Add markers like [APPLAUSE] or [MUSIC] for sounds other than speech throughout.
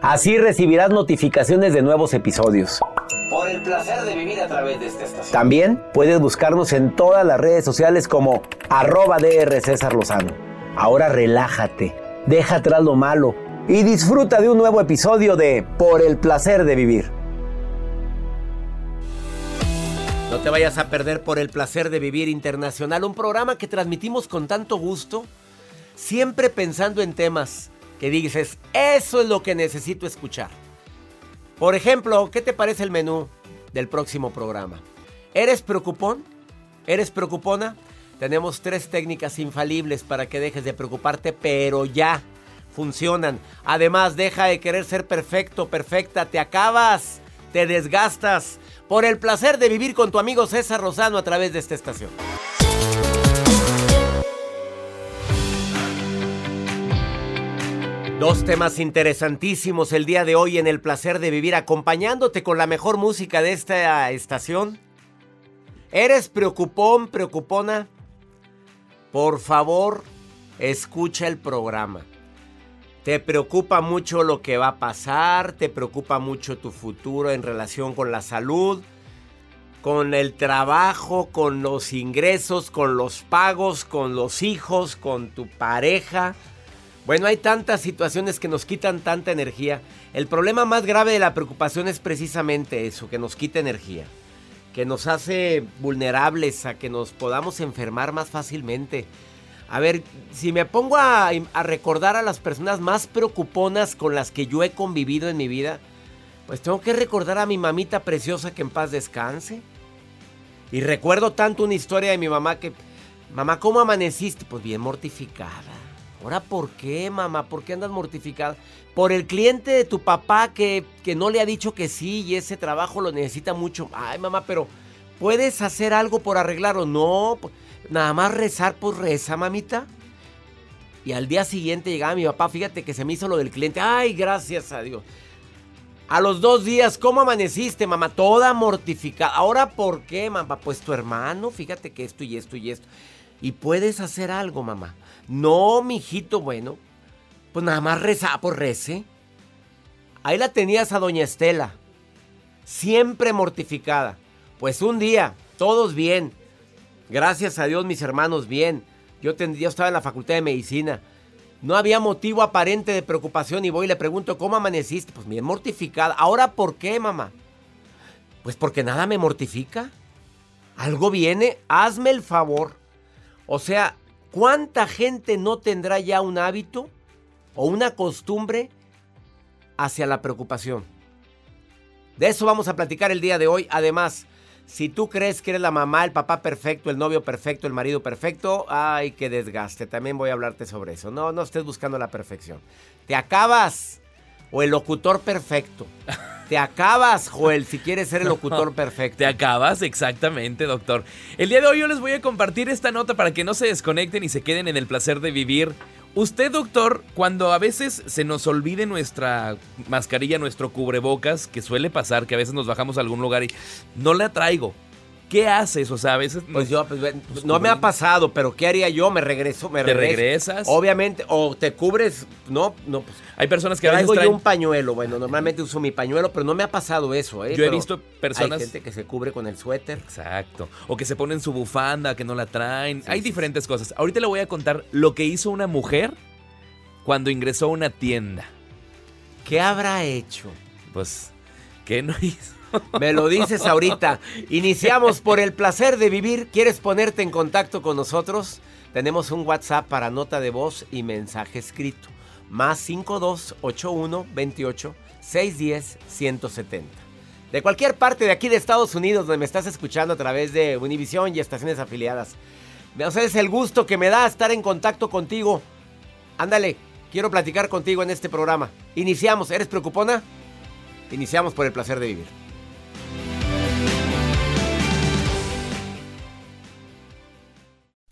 Así recibirás notificaciones de nuevos episodios. Por el placer de vivir a través de esta estación. También puedes buscarnos en todas las redes sociales como arroba DR César Lozano. Ahora relájate, deja atrás lo malo y disfruta de un nuevo episodio de Por el placer de vivir. No te vayas a perder por el placer de vivir internacional, un programa que transmitimos con tanto gusto, siempre pensando en temas que dices, eso es lo que necesito escuchar. Por ejemplo, ¿qué te parece el menú del próximo programa? ¿Eres preocupón? ¿Eres preocupona? Tenemos tres técnicas infalibles para que dejes de preocuparte, pero ya funcionan. Además, deja de querer ser perfecto, perfecta, te acabas, te desgastas por el placer de vivir con tu amigo César Rosano a través de esta estación. Dos temas interesantísimos el día de hoy en el placer de vivir acompañándote con la mejor música de esta estación. ¿Eres preocupón, preocupona? Por favor, escucha el programa. Te preocupa mucho lo que va a pasar, te preocupa mucho tu futuro en relación con la salud, con el trabajo, con los ingresos, con los pagos, con los hijos, con tu pareja. Bueno, hay tantas situaciones que nos quitan tanta energía. El problema más grave de la preocupación es precisamente eso, que nos quita energía, que nos hace vulnerables a que nos podamos enfermar más fácilmente. A ver, si me pongo a, recordar a las personas más preocuponas con las que yo he convivido en mi vida, pues tengo que recordar a mi mamita preciosa que en paz descanse. Y recuerdo tanto una historia de mi mamá que, mamá, ¿cómo amaneciste? Pues bien mortificada. Ahora, ¿por qué, mamá? ¿Por qué andas mortificada? Por el cliente de tu papá que, que no le ha dicho que sí y ese trabajo lo necesita mucho. Ay, mamá, pero ¿puedes hacer algo por arreglarlo? No, nada más rezar, pues reza, mamita. Y al día siguiente llegaba mi papá, fíjate que se me hizo lo del cliente. Ay, gracias a Dios. A los dos días, ¿cómo amaneciste, mamá? Toda mortificada. Ahora, ¿por qué, mamá? Pues tu hermano, fíjate que esto y esto y esto. Y puedes hacer algo, mamá. No, mijito, bueno. Pues nada más reza, pues rece. Ahí la tenías a doña Estela. Siempre mortificada. Pues un día, todos bien. Gracias a Dios, mis hermanos, bien. Yo, ten- yo estaba en la facultad de medicina. No había motivo aparente de preocupación y voy y le pregunto, ¿cómo amaneciste? Pues bien mortificada. ¿Ahora por qué, mamá? Pues porque nada me mortifica. Algo viene, hazme el favor. O sea, ¿cuánta gente no tendrá ya un hábito o una costumbre hacia la preocupación? De eso vamos a platicar el día de hoy. Además, si tú crees que eres la mamá, el papá perfecto, el novio perfecto, el marido perfecto, ay, qué desgaste. También voy a hablarte sobre eso. No, no estés buscando la perfección. Te acabas. O el locutor perfecto. Te acabas, Joel, si quieres ser el locutor perfecto. Te acabas, exactamente, doctor. El día de hoy yo les voy a compartir esta nota para que no se desconecten y se queden en el placer de vivir. Usted, doctor, cuando a veces se nos olvide nuestra mascarilla, nuestro cubrebocas, que suele pasar, que a veces nos bajamos a algún lugar y no la traigo. ¿Qué haces? O sea, a veces... Pues yo, pues, ven, no me ha pasado, pero ¿qué haría yo? Me regreso, me ¿Te regreso. regresas? Obviamente, o te cubres, no, no, pues Hay personas que a veces traigo yo traen... un pañuelo. Bueno, normalmente uso mi pañuelo, pero no me ha pasado eso, ¿eh? Yo he visto personas- Hay gente que se cubre con el suéter. Exacto. O que se ponen su bufanda, que no la traen. Sí, Hay sí, diferentes cosas. Ahorita le voy a contar lo que hizo una mujer cuando ingresó a una tienda. ¿Qué habrá hecho? Pues, ¿qué no hizo? [LAUGHS] Me lo dices ahorita. Iniciamos por el placer de vivir. ¿Quieres ponerte en contacto con nosotros? Tenemos un WhatsApp para nota de voz y mensaje escrito. Más 5281 28 610 170. De cualquier parte de aquí de Estados Unidos donde me estás escuchando a través de Univision y estaciones afiliadas. O sea, el gusto que me da estar en contacto contigo. Ándale, quiero platicar contigo en este programa. Iniciamos. ¿Eres preocupona? Iniciamos por el placer de vivir.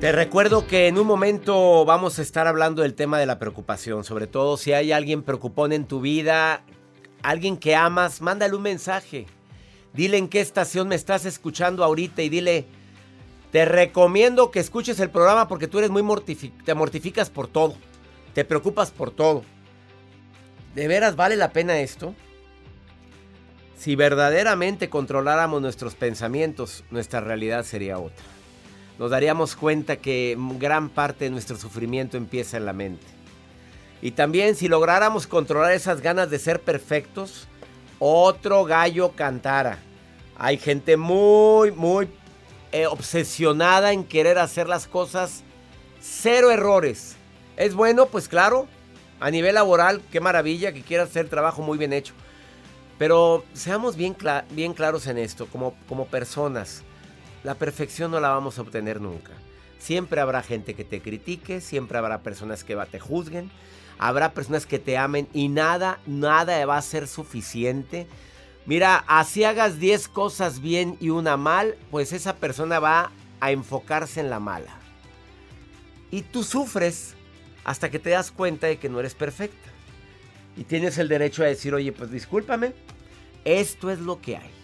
Te recuerdo que en un momento vamos a estar hablando del tema de la preocupación, sobre todo si hay alguien preocupón en tu vida, alguien que amas, mándale un mensaje. Dile en qué estación me estás escuchando ahorita y dile, te recomiendo que escuches el programa porque tú eres muy mortificado, te mortificas por todo, te preocupas por todo. ¿De veras vale la pena esto? Si verdaderamente controláramos nuestros pensamientos, nuestra realidad sería otra nos daríamos cuenta que gran parte de nuestro sufrimiento empieza en la mente. Y también si lográramos controlar esas ganas de ser perfectos, otro gallo cantara. Hay gente muy, muy eh, obsesionada en querer hacer las cosas cero errores. ¿Es bueno? Pues claro. A nivel laboral, qué maravilla que quiera hacer trabajo muy bien hecho. Pero seamos bien, bien claros en esto, como, como personas. La perfección no la vamos a obtener nunca. Siempre habrá gente que te critique, siempre habrá personas que te juzguen, habrá personas que te amen y nada, nada va a ser suficiente. Mira, así hagas 10 cosas bien y una mal, pues esa persona va a enfocarse en la mala. Y tú sufres hasta que te das cuenta de que no eres perfecta. Y tienes el derecho a decir, oye, pues discúlpame, esto es lo que hay.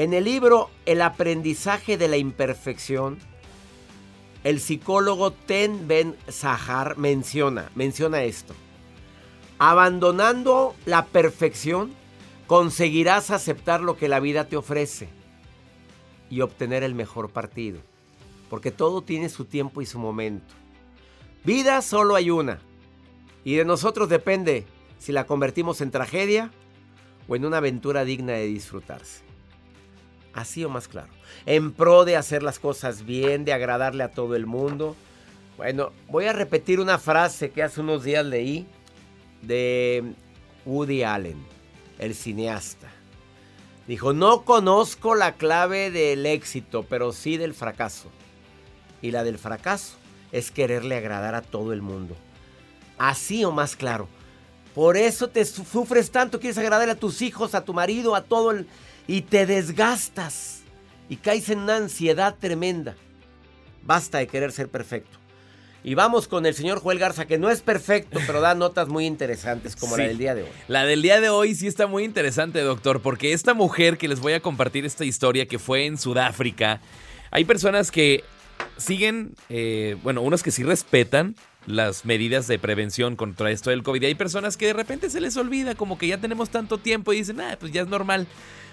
En el libro El aprendizaje de la imperfección, el psicólogo Ten Ben Sahar menciona, menciona esto. Abandonando la perfección, conseguirás aceptar lo que la vida te ofrece y obtener el mejor partido. Porque todo tiene su tiempo y su momento. Vida solo hay una. Y de nosotros depende si la convertimos en tragedia o en una aventura digna de disfrutarse. Así o más claro. En pro de hacer las cosas bien, de agradarle a todo el mundo. Bueno, voy a repetir una frase que hace unos días leí de Woody Allen, el cineasta. Dijo, no conozco la clave del éxito, pero sí del fracaso. Y la del fracaso es quererle agradar a todo el mundo. Así o más claro. Por eso te sufres tanto, quieres agradar a tus hijos, a tu marido, a todo el... Y te desgastas. Y caes en una ansiedad tremenda. Basta de querer ser perfecto. Y vamos con el señor Joel Garza, que no es perfecto, pero da notas muy interesantes, como la del día de hoy. La del día de hoy sí está muy interesante, doctor, porque esta mujer que les voy a compartir esta historia que fue en Sudáfrica, hay personas que siguen, eh, bueno, unos que sí respetan las medidas de prevención contra esto del COVID. Y hay personas que de repente se les olvida, como que ya tenemos tanto tiempo y dicen, ah, pues ya es normal.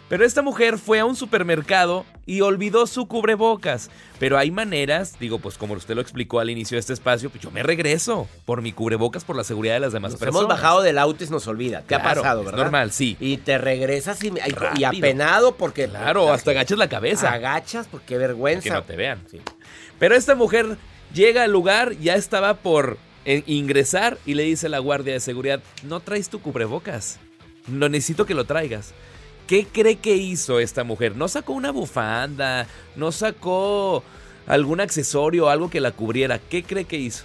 Pero esta mujer fue a un supermercado y olvidó su cubrebocas. Pero hay maneras, digo, pues como usted lo explicó al inicio de este espacio, pues yo me regreso por mi cubrebocas por la seguridad de las demás nos personas. Hemos bajado del auto y nos olvida. ¿Qué ha pasado, verdad? normal, sí. Y te regresas y, y, apenado porque... Claro, hasta agachas la cabeza. Agachas porque qué vergüenza. Que no te vean. Sí. Pero esta mujer llega al lugar, ya estaba por eh, ingresar y le dice a la guardia de seguridad, no traes tu cubrebocas. No necesito que lo traigas. ¿Qué cree que hizo esta mujer? No sacó una bufanda, no sacó algún accesorio, algo que la cubriera. ¿Qué cree que hizo?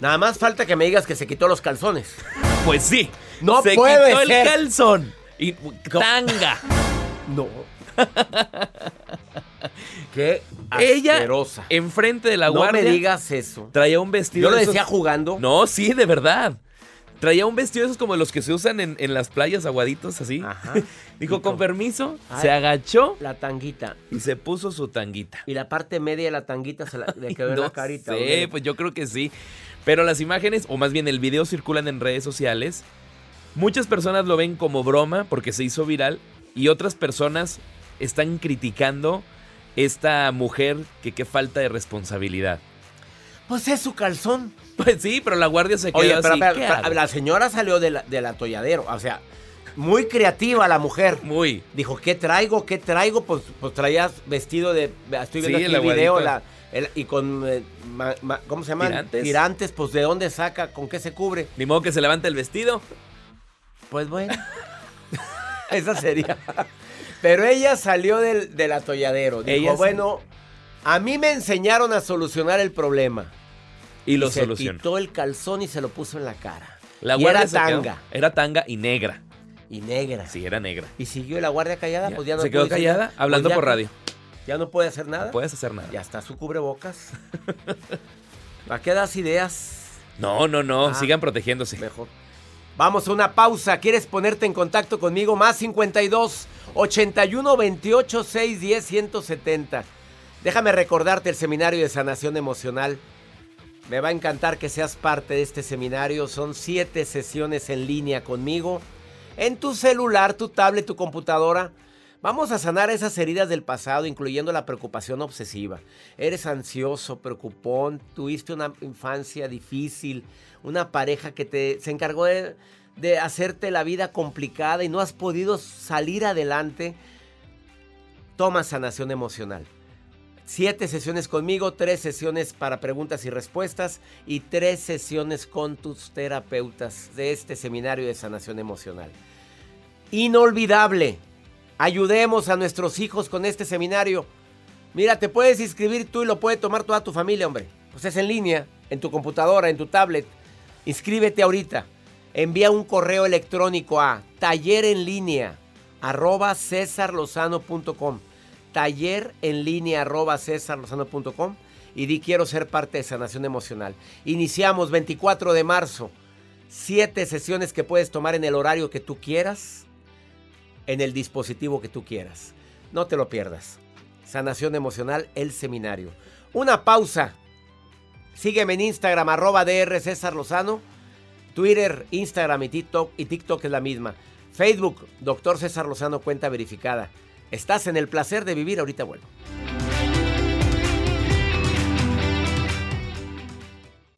Nada más falta que me digas que se quitó los calzones. Pues sí. No se puede quitó ser. el calzón. Y tanga. No. [LAUGHS] Qué Ella, asquerosa. enfrente de la no guardia. me digas eso. Traía un vestido. Yo lo esos- decía jugando. No, sí, de verdad. Traía un vestido esos como los que se usan en, en las playas aguaditos, así. Ajá. [LAUGHS] Dijo, con permiso, Ay. se agachó La tanguita. y se puso su tanguita. Y la parte media de la tanguita se la, le quedó en [LAUGHS] No la carita. oye. pues yo creo que sí. Pero las imágenes, o más bien el video circulan en redes sociales. Muchas personas lo ven como broma porque se hizo viral y otras personas están criticando esta mujer que qué falta de responsabilidad. Pues es su calzón. [LAUGHS] Pues sí, pero la guardia se quedó Oye, pero, así. pero, ¿qué pero, la señora salió de la- del atolladero. O sea, muy creativa la mujer. Muy. Dijo, ¿qué traigo? ¿Qué traigo? Pues, pues traías vestido de... Estoy viendo Sí, aquí el video. aguadito. la- el- y con... eh, ma- ma- ¿Cómo se llaman? Tirantes. Tirantes. Pues, ¿de dónde saca? ¿Con qué se cubre? Ni modo que se levante el vestido. Pues bueno. [LAUGHS] Esa sería. Pero ella salió del, del atolladero. Dijo, Ella sí. bueno, a mí me enseñaron a solucionar el problema. Y lo se solucionó. quitó el calzón y se lo puso en la cara. La y guardia era se quedó- tanga. Era tanga y negra. Y negra. Sí, era negra. Y siguió la guardia callada, Ya, pues ya no se quedó callada hablando Pues ya- por radio. Ya no puede hacer nada. No puedes hacer nada. Ya está su cubrebocas. [LAUGHS] ¿Para qué das ideas? No, no, no. Ah. Sigan protegiéndose. Mejor. Vamos a una pausa. ¿Quieres ponerte en contacto conmigo? Más 52 81 28 610 170. Déjame recordarte el seminario de sanación emocional. Me va a encantar que seas parte de este seminario. Son siete sesiones en línea conmigo. En tu celular, tu tablet, tu computadora. Vamos a sanar esas heridas del pasado, incluyendo la preocupación obsesiva. Eres ansioso, preocupón, tuviste una infancia difícil, una pareja que te, se encargó de, de hacerte la vida complicada y no has podido salir adelante. Toma sanación emocional. Siete sesiones conmigo, tres sesiones para preguntas y respuestas y tres sesiones con tus terapeutas de este seminario de sanación emocional. Inolvidable. Ayudemos a nuestros hijos con este seminario. Mira, te puedes inscribir tú y lo puede tomar toda tu familia, hombre. Pues es en línea, en tu computadora, en tu tablet. Inscríbete ahorita. Envía un correo electrónico a taller en línea arroba cesarlozano.com. Taller en línea arroba cesarlozano.com y di quiero ser parte de sanación emocional. Iniciamos 24 de marzo. Siete sesiones que puedes tomar en el horario que tú quieras, en el dispositivo que tú quieras. No te lo pierdas. Sanación emocional, el seminario. Una pausa. Sígueme en Instagram, arroba DR César Lozano. Twitter, Instagram y TikTok, y TikTok es la misma. Facebook, Doctor César Lozano, cuenta verificada. Estás en el placer de vivir, ahorita vuelvo.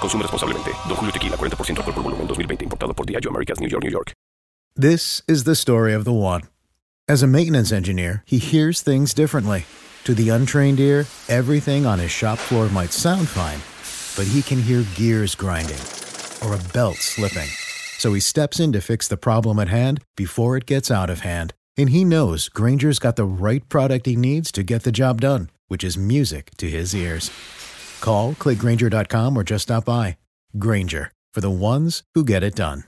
Consume responsablemente. Don Julio Tequila, 40% alcohol volumen, 2020. Importado por Diageo Americas, New York, New York. This is the story of the one. As a maintenance engineer, he hears things differently. To the untrained ear, everything on his shop floor might sound fine, but he can hear gears grinding or a belt slipping. So he steps in to fix the problem at hand before it gets out of hand. And he knows Granger's got the right product he needs to get the job done, which is music to his ears. Call, clickgranger.com, or just stop by. Granger, for the ones who get it done.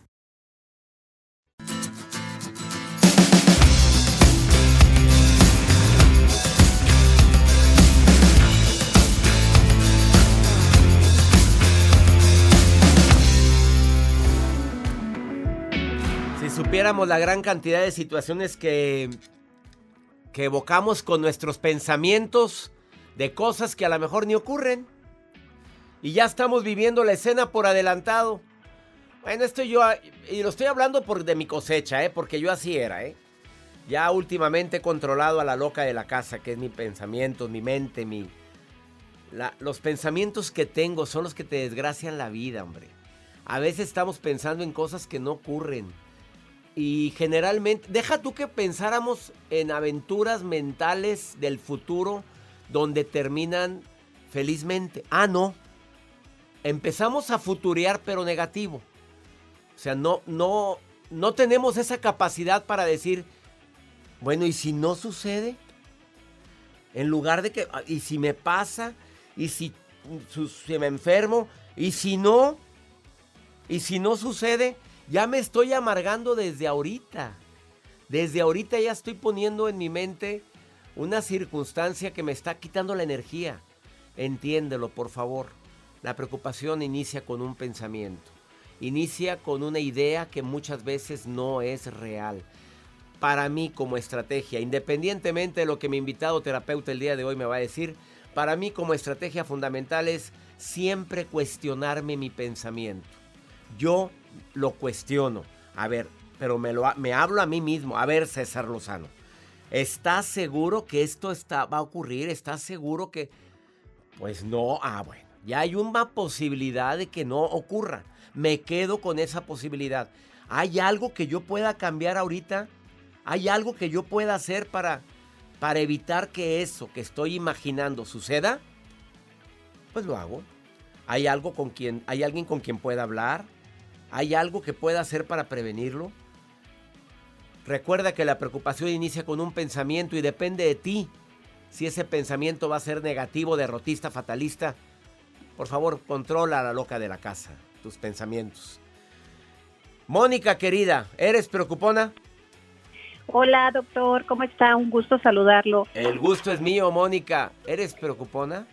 Si supiéramos la gran cantidad de situaciones que, que evocamos con nuestros pensamientos de cosas que a lo mejor ni ocurren. Y ya estamos viviendo la escena por adelantado. Bueno, esto yo, y lo estoy hablando por, de mi cosecha, ¿eh? porque yo así era. ¿eh? Ya últimamente he controlado a la loca de la casa, que es mi pensamiento, mi mente, mi... Los pensamientos que tengo son los que te desgracian la vida, hombre. A veces estamos pensando en cosas que no ocurren. Y generalmente, deja tú que pensáramos en aventuras mentales del futuro donde terminan felizmente. Ah, no. Empezamos a futurear pero negativo. O sea, no, no, no tenemos esa capacidad para decir, bueno, ¿y si no sucede? En lugar de que, ¿y si me pasa? ¿Y si, si me enfermo? ¿Y si no? ¿Y si no sucede? Ya me estoy amargando desde ahorita. Desde ahorita ya estoy poniendo en mi mente una circunstancia que me está quitando la energía. Entiéndelo, por favor. La preocupación inicia con un pensamiento. Inicia con una idea que muchas veces no es real. Para mí como estrategia, independientemente de lo que mi invitado terapeuta el día de hoy me va a decir, para mí como estrategia fundamental es siempre cuestionarme mi pensamiento. Yo lo cuestiono. A ver, pero me, lo, me hablo a mí mismo. A ver, César Lozano. ¿Estás seguro que esto está, va a ocurrir? ¿Estás seguro que...? Pues no. Ah, bueno. Ya hay una posibilidad de que no ocurra. Me quedo con esa posibilidad. ¿Hay algo que yo pueda cambiar ahorita? ¿Hay algo que yo pueda hacer para, para evitar que eso que estoy imaginando suceda? Pues lo hago. ¿Hay algo con quien, hay alguien con quien pueda hablar? ¿Hay algo que pueda hacer para prevenirlo? Recuerda que la preocupación inicia con un pensamiento y depende de ti si ese pensamiento va a ser negativo, derrotista, fatalista. Por favor, controla a la loca de la casa, tus pensamientos. Mónica, querida, ¿eres preocupona? Hola, doctor, ¿cómo está? Un gusto saludarlo. El gusto es mío, Mónica. ¿Eres preocupona?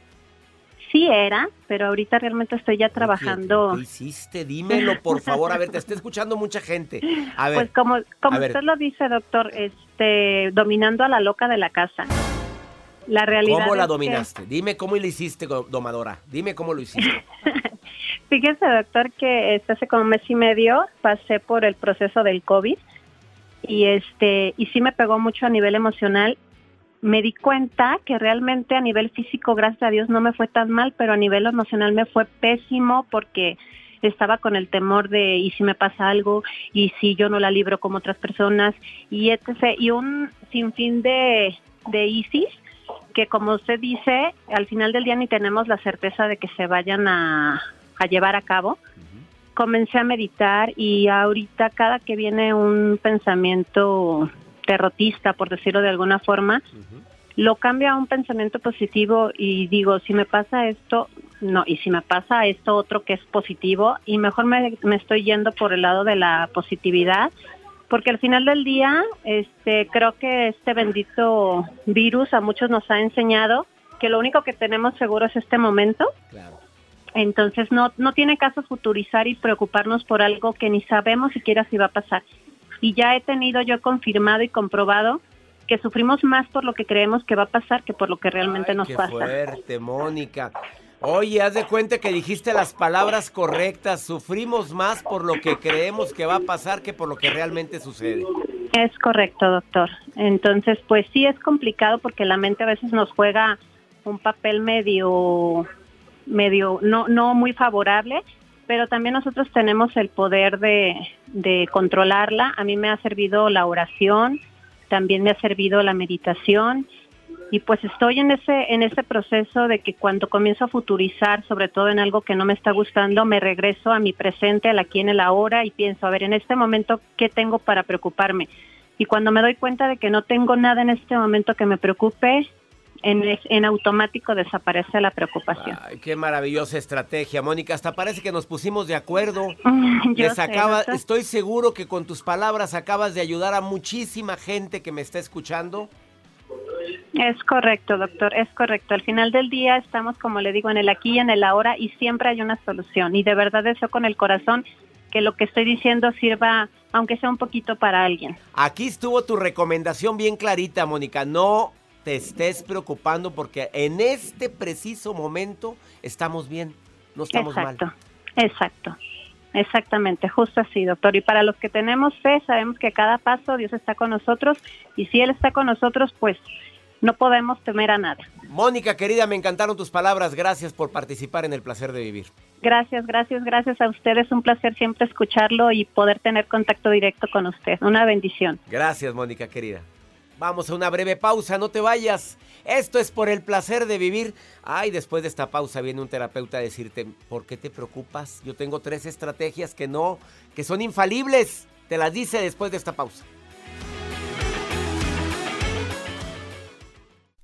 Sí era, pero ahorita realmente estoy ya trabajando. ¿Qué, hiciste? Dímelo, por favor. A ver, te está escuchando mucha gente. A ver. Pues como, como usted lo dice, doctor, este, dominando a la loca de la casa. La realidad ¿Cómo la dominaste? Dime cómo lo hiciste, domadora. Dime cómo lo hiciste. [LAUGHS] Fíjese, doctor, que este, hace como un mes y medio pasé por el proceso del COVID y este y sí me pegó mucho a nivel emocional. Me di cuenta que realmente a nivel físico, gracias a Dios, no me fue tan mal, pero a nivel emocional me fue pésimo porque estaba con el temor de y si me pasa algo y si yo no la libro como otras personas y etc. Y un sinfín de, de ISIS que como usted dice, al final del día ni tenemos la certeza de que se vayan a, a llevar a cabo. Comencé a meditar y ahorita cada que viene un pensamiento derrotista, por decirlo de alguna forma, lo cambio a un pensamiento positivo y digo, si me pasa esto, no, y si me pasa esto otro que es positivo, y mejor me, me estoy yendo por el lado de la positividad, porque al final del día, este, creo que este bendito virus a muchos nos ha enseñado que lo único que tenemos seguro es este momento. Claro entonces no, no tiene caso futurizar y preocuparnos por algo que ni sabemos siquiera si va a pasar. Y ya he tenido yo confirmado y comprobado que sufrimos más por lo que creemos que va a pasar que por lo que realmente nos qué pasa. fuerte, Mónica. Oye, haz de cuenta que dijiste las palabras correctas. Sufrimos más por lo que creemos que va a pasar que por lo que realmente sucede. Es correcto, doctor. Entonces, pues sí es complicado porque la mente a veces nos juega un papel medio medio no no muy favorable pero también nosotros tenemos el poder de, de controlarla a mí me ha servido la oración también me ha servido la meditación y pues estoy en ese en ese proceso de que cuando comienzo a futurizar sobre todo en algo que no me está gustando me regreso a mi presente al aquí en el ahora y pienso a ver en este momento qué tengo para preocuparme y cuando me doy cuenta de que no tengo nada en este momento que me preocupe en, automático desaparece la preocupación. Ay, qué maravillosa estrategia, Mónica. Hasta parece que nos pusimos de acuerdo. [LAUGHS] Les acaba, estoy seguro que con tus palabras acabas de ayudar a muchísima gente que me está escuchando. Es correcto, doctor, es correcto. Al final del día estamos, como le digo, en el aquí y en el ahora y siempre hay una solución. Y de verdad deseo con el corazón que lo que estoy diciendo sirva, aunque sea un poquito para alguien. Aquí estuvo tu recomendación bien clarita, Mónica. No te estés preocupando porque en este preciso momento estamos bien, no estamos exacto, Exacto, exactamente, justo así, doctor. Y para los que tenemos fe, sabemos que cada paso Dios está con nosotros y si Él está con nosotros, pues no podemos temer a nada. Mónica, querida, me encantaron tus palabras. Gracias por participar en el placer de vivir. Gracias, gracias, gracias a ustedes. Un placer siempre escucharlo y poder tener contacto directo con usted. Una bendición. Gracias, Mónica, querida. Vamos a una breve pausa, no te vayas. Esto es por el placer de vivir. Ay, después de esta pausa viene un terapeuta a decirte, ¿por qué te preocupas? Yo tengo tres estrategias que no, que son infalibles. Te las dice después de esta pausa.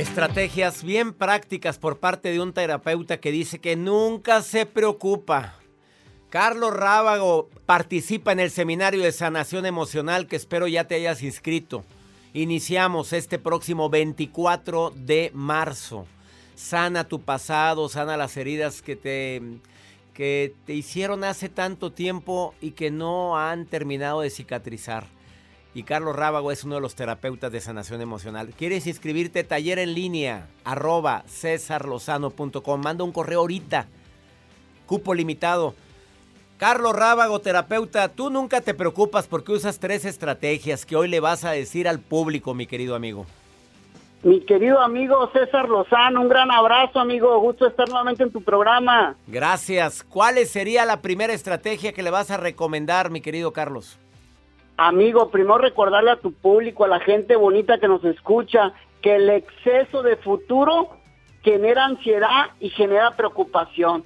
Estrategias bien prácticas por parte de un terapeuta que dice que nunca se preocupa. Carlos Rábago participa en el seminario de sanación emocional que espero ya te hayas inscrito. Iniciamos este próximo 24 de marzo. Sana tu pasado, sana las heridas que te, que te hicieron hace tanto tiempo y que no han terminado de cicatrizar. Y Carlos Rábago es uno de los terapeutas de sanación emocional. ¿Quieres inscribirte? Taller en línea, arroba cesarlozano.com. Manda un correo ahorita. Cupo limitado. Carlos Rábago, terapeuta, tú nunca te preocupas porque usas tres estrategias que hoy le vas a decir al público, mi querido amigo. Mi querido amigo César Lozano, un gran abrazo, amigo. Gusto estar nuevamente en tu programa. Gracias. ¿Cuál sería la primera estrategia que le vas a recomendar, mi querido Carlos? Amigo, primero recordarle a tu público, a la gente bonita que nos escucha, que el exceso de futuro genera ansiedad y genera preocupación.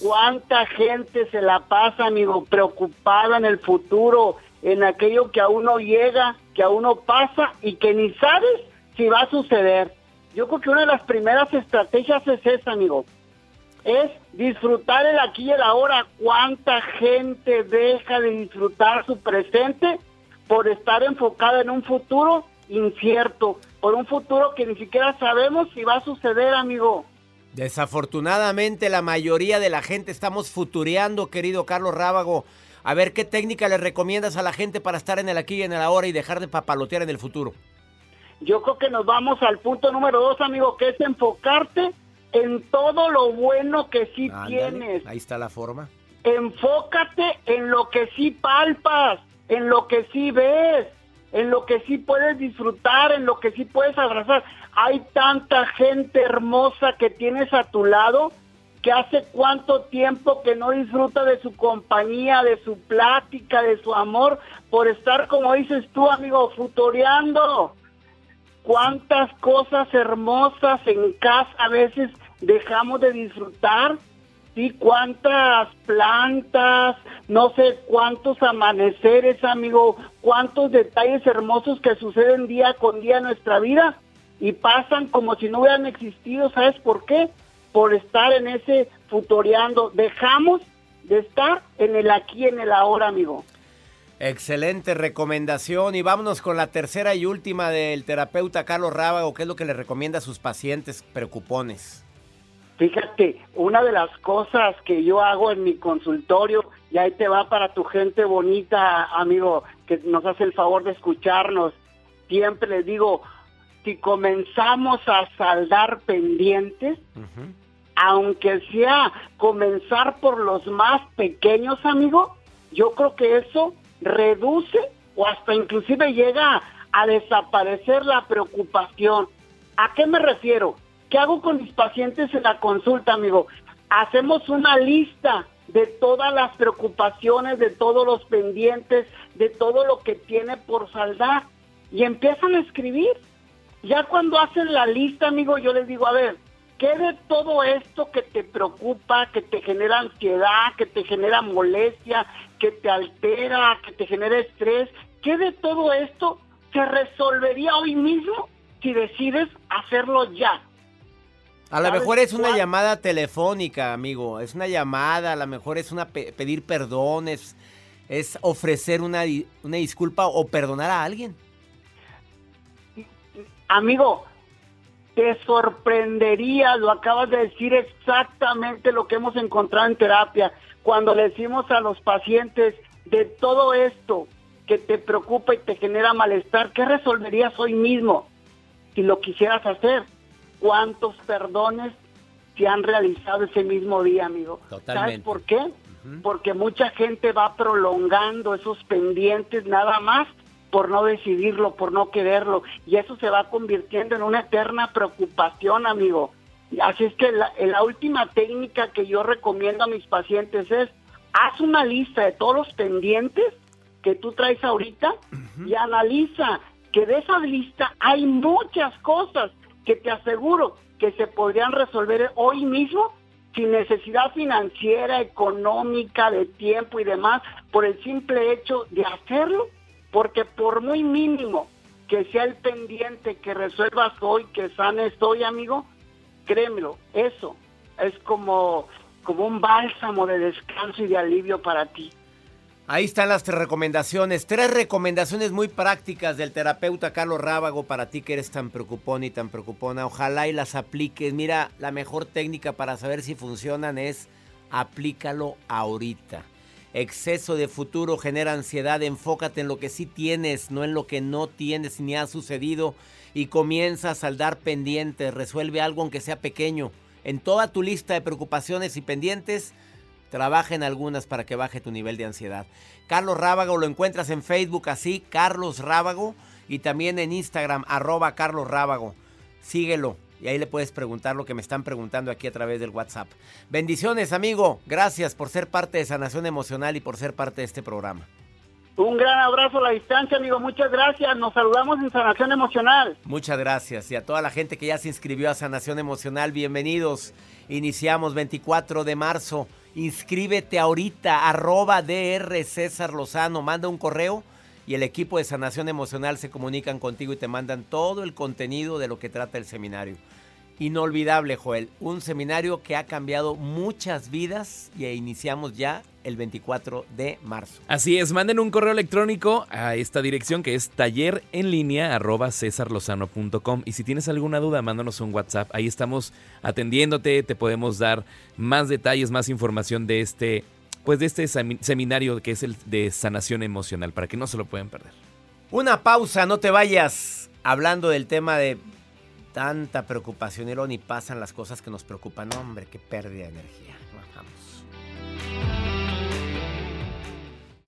¿Cuánta gente se la pasa, amigo, preocupada en el futuro, en aquello que aún no llega, que aún no pasa y que ni sabes si va a suceder? Yo creo que una de las primeras estrategias es esa, amigo. Es disfrutar el aquí y el ahora. ¿Cuánta gente deja de disfrutar su presente por estar enfocada en un futuro incierto? Por un futuro que ni siquiera sabemos si va a suceder, amigo. Desafortunadamente la mayoría de la gente estamos futureando, querido Carlos Rábago. A ver, ¿qué técnica le recomiendas a la gente para estar en el aquí y en el ahora y dejar de papalotear en el futuro? Yo creo que nos vamos al punto número dos, amigo, que es enfocarte en todo lo bueno que sí tienes. Ahí está la forma. Enfócate en lo que sí palpas, en lo que sí ves, en lo que sí puedes disfrutar, en lo que sí puedes abrazar. Hay tanta gente hermosa que tienes a tu lado que hace cuánto tiempo que no disfruta de su compañía, de su plática, de su amor, por estar, como dices tú, amigo, futoreando cuántas cosas hermosas en casa a veces dejamos de disfrutar, ¿sí? Cuántas plantas, no sé cuántos amaneceres, amigo, cuántos detalles hermosos que suceden día con día en nuestra vida y pasan como si no hubieran existido, ¿sabes por qué? Por estar en ese futoreando. Dejamos de estar en el aquí, en el ahora, amigo. Excelente recomendación. Y vámonos con la tercera y última del terapeuta Carlos Rábago, ¿qué es lo que le recomienda a sus pacientes preocupones? Fíjate, una de las cosas que yo hago en mi consultorio, y ahí te va para tu gente bonita, amigo, que nos hace el favor de escucharnos, siempre les digo, si comenzamos a saldar pendientes, aunque sea comenzar por los más pequeños, amigo, yo creo que eso reduce o hasta inclusive llega a desaparecer la preocupación. ¿A qué me refiero? ¿Qué hago con mis pacientes en la consulta, amigo? Hacemos una lista de todas las preocupaciones, de todos los pendientes, de todo lo que tiene por saldar y empiezan a escribir. Ya cuando hacen la lista, amigo, yo les digo, a ver, ¿qué de todo esto que te preocupa, que te genera ansiedad, que te genera molestia, que te altera, que te genera estrés, ¿qué de todo esto se resolvería hoy mismo si decides hacerlo ya? A lo ¿Sabes mejor es una cuál? llamada telefónica, amigo. Es una llamada, a lo mejor es una pe- pedir perdón, es, es ofrecer una, una disculpa o perdonar a alguien. Amigo, te sorprendería, lo acabas de decir exactamente lo que hemos encontrado en terapia. Cuando le decimos a los pacientes de todo esto que te preocupa y te genera malestar, ¿qué resolverías hoy mismo si lo quisieras hacer? ¿Cuántos perdones se han realizado ese mismo día, amigo? ¿Sabes Totalmente. por qué? Porque mucha gente va prolongando esos pendientes nada más por no decidirlo, por no quererlo, y eso se va convirtiendo en una eterna preocupación, amigo. Así es que la, última técnica que yo recomiendo a mis pacientes es, haz una lista de todos los pendientes que tú traes ahorita y analiza que de esa lista hay muchas cosas que te aseguro que se podrían resolver hoy mismo sin necesidad financiera, económica, de tiempo y demás, por el simple hecho de hacerlo, porque por muy mínimo que sea el pendiente que resuelvas hoy, que sanes hoy, amigo, créemelo, eso es como, como un bálsamo de descanso y de alivio para ti. Ahí están las tres recomendaciones. Tres recomendaciones muy prácticas del terapeuta Carlos Rábago para ti que eres tan preocupón y tan preocupona. Ojalá y las apliques. Mira, la mejor técnica para saber si funcionan es aplícalo ahorita. Exceso de futuro genera ansiedad. Enfócate en lo que sí tienes, no en lo que no tienes ni ha sucedido. Y comienza a saldar pendientes. Resuelve algo aunque sea pequeño. En toda tu lista de preocupaciones y pendientes, Trabaja en algunas para que baje tu nivel de ansiedad. Carlos Rábago lo encuentras en Facebook así, Carlos Rábago, y también en Instagram, arroba Carlos Rábago. Síguelo y ahí le puedes preguntar lo que me están preguntando aquí a través del WhatsApp. Bendiciones, amigo. Gracias por ser parte de Sanación Emocional y por ser parte de este programa. Un gran abrazo a la distancia, amigo. Muchas gracias. Nos saludamos en Sanación Emocional. Muchas gracias. Y a toda la gente que ya se inscribió a Sanación Emocional, bienvenidos. Iniciamos 24 de marzo. Inscríbete ahorita, arroba DR César Lozano. Manda un correo y el equipo de Sanación Emocional se comunican contigo y te mandan todo el contenido de lo que trata el seminario. Inolvidable, Joel. Un seminario que ha cambiado muchas vidas y iniciamos ya el 24 de marzo. Así es, manden un correo electrónico a esta dirección que es taller en línea arroba cesarlozano.com y si tienes alguna duda, mándanos un WhatsApp. Ahí estamos atendiéndote, te podemos dar más detalles, más información de este, pues de este semi- seminario que es el de sanación emocional, para que no se lo pueden perder. Una pausa, no te vayas. Hablando del tema de tanta preocupación y pasan las cosas que nos preocupan. Hombre, qué pérdida de energía. Vamos.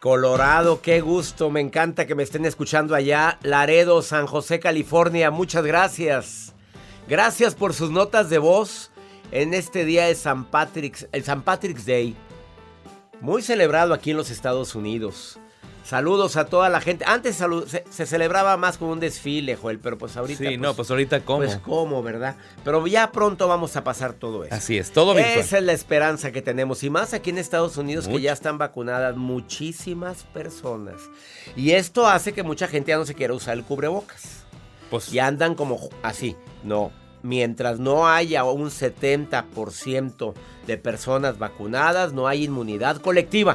Colorado, qué gusto, me encanta que me estén escuchando allá. Laredo, San José, California, muchas gracias. Gracias por sus notas de voz en este día de San Patrick's, el San Patrick's Day. Muy celebrado aquí en los Estados Unidos. Saludos a toda la gente. Antes se, se, celebraba más como un desfile, Joel, pero pues ahorita. Sí, pues, no, pues ahorita cómo. Pues cómo, ¿verdad? Pero ya pronto vamos a pasar todo eso. Así es, todo virtual. Esa es la esperanza que tenemos. Y más aquí en Estados Unidos, Mucho. que ya están vacunadas muchísimas personas. Y esto hace que mucha gente ya no se quiera usar el cubrebocas. Pues. Y andan como así. No. Mientras no haya un 70% de personas vacunadas, no hay inmunidad colectiva.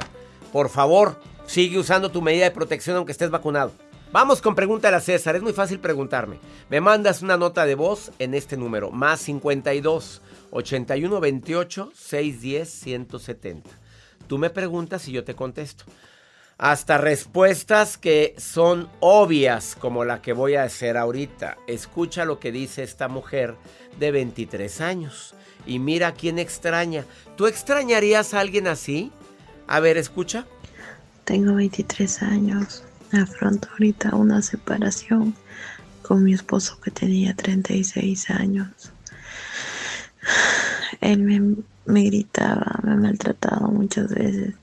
Por favor, Sigue usando tu medida de protección aunque estés vacunado. Vamos con Pregúntale a César. Es muy fácil preguntarme. Me mandas una nota de voz en este número. Más 52 81 28 610 170. Tú me preguntas y yo te contesto. Hasta respuestas que son obvias como la que voy a hacer ahorita. Escucha lo que dice esta mujer de 23 años. Y mira quién extraña. ¿Tú extrañarías a alguien así? A ver, escucha. Tengo 23 años. Afronto ahorita una separación con mi esposo que tenía 36 años. Él me, me, gritaba, me ha maltratado muchas veces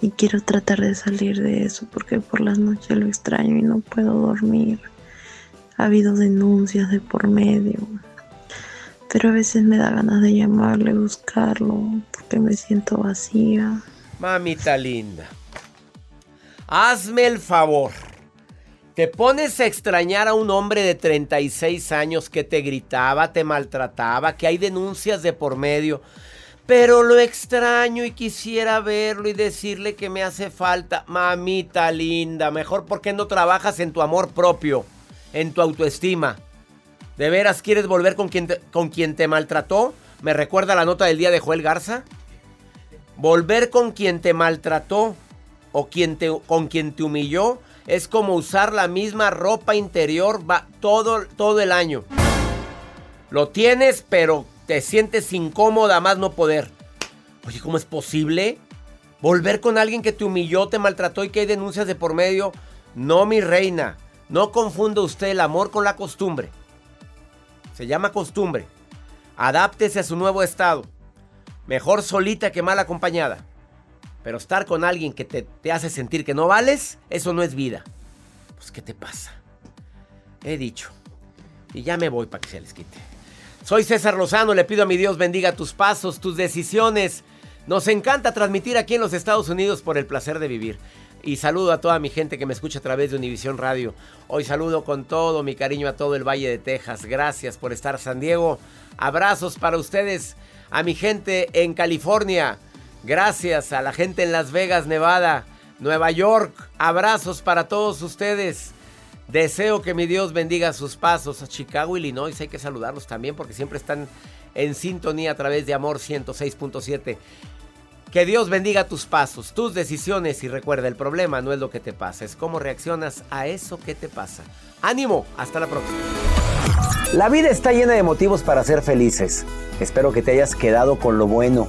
y quiero tratar de salir de eso porque por las noches lo extraño y no puedo dormir. Ha habido denuncias de por medio, pero a veces me da ganas de llamarle, buscarlo, porque me siento vacía. Mamita linda. Hazme el favor. Te pones a extrañar a un hombre de 36 años que te gritaba, te maltrataba, que hay denuncias de por medio. Pero lo extraño y quisiera verlo y decirle que me hace falta. Mamita linda, mejor porque no trabajas en tu amor propio, en tu autoestima. ¿De veras quieres volver con quien te, con quien te maltrató? ¿Me recuerda la nota del día de Joel Garza? Volver con quien te maltrató o quien te, con quien te humilló es como usar la misma ropa interior todo, todo el año. Lo tienes, pero te sientes incómoda más no poder. Oye, ¿cómo es posible? Volver con alguien que te humilló, te maltrató y que hay denuncias de por medio. No, mi reina. No confunda usted el amor con la costumbre. Se llama costumbre. Adáptese a su nuevo estado. Mejor solita que mal acompañada. Pero estar con alguien que te, te, hace sentir que no vales, eso no es vida. Pues, ¿qué te pasa? He dicho. Y ya me voy para que se les quite. Soy César Lozano, le pido a mi Dios bendiga tus pasos, tus decisiones. Nos encanta transmitir aquí en los Estados Unidos por el placer de vivir. Y saludo a toda mi gente que me escucha a través de Univisión Radio. Hoy saludo con todo mi cariño a todo el Valle de Texas. Gracias por estar San Diego. Abrazos para ustedes, a mi gente en California. Gracias a la gente en Las Vegas, Nevada, Nueva York. Abrazos para todos ustedes. Deseo que mi Dios bendiga sus pasos a Chicago, Illinois. Hay que saludarlos también porque siempre están en sintonía a través de Amor 106.7. Que Dios bendiga tus pasos, tus decisiones y recuerda, el problema no es lo que te pasa, es cómo reaccionas a eso que te pasa. Ánimo, hasta la próxima. La vida está llena de motivos para ser felices. Espero que te hayas quedado con lo bueno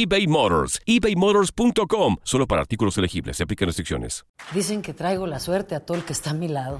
Motors. ebaymotors.com. Solo para artículos elegibles. Se aplican restricciones. Dicen que traigo la suerte a todo el que está a mi lado.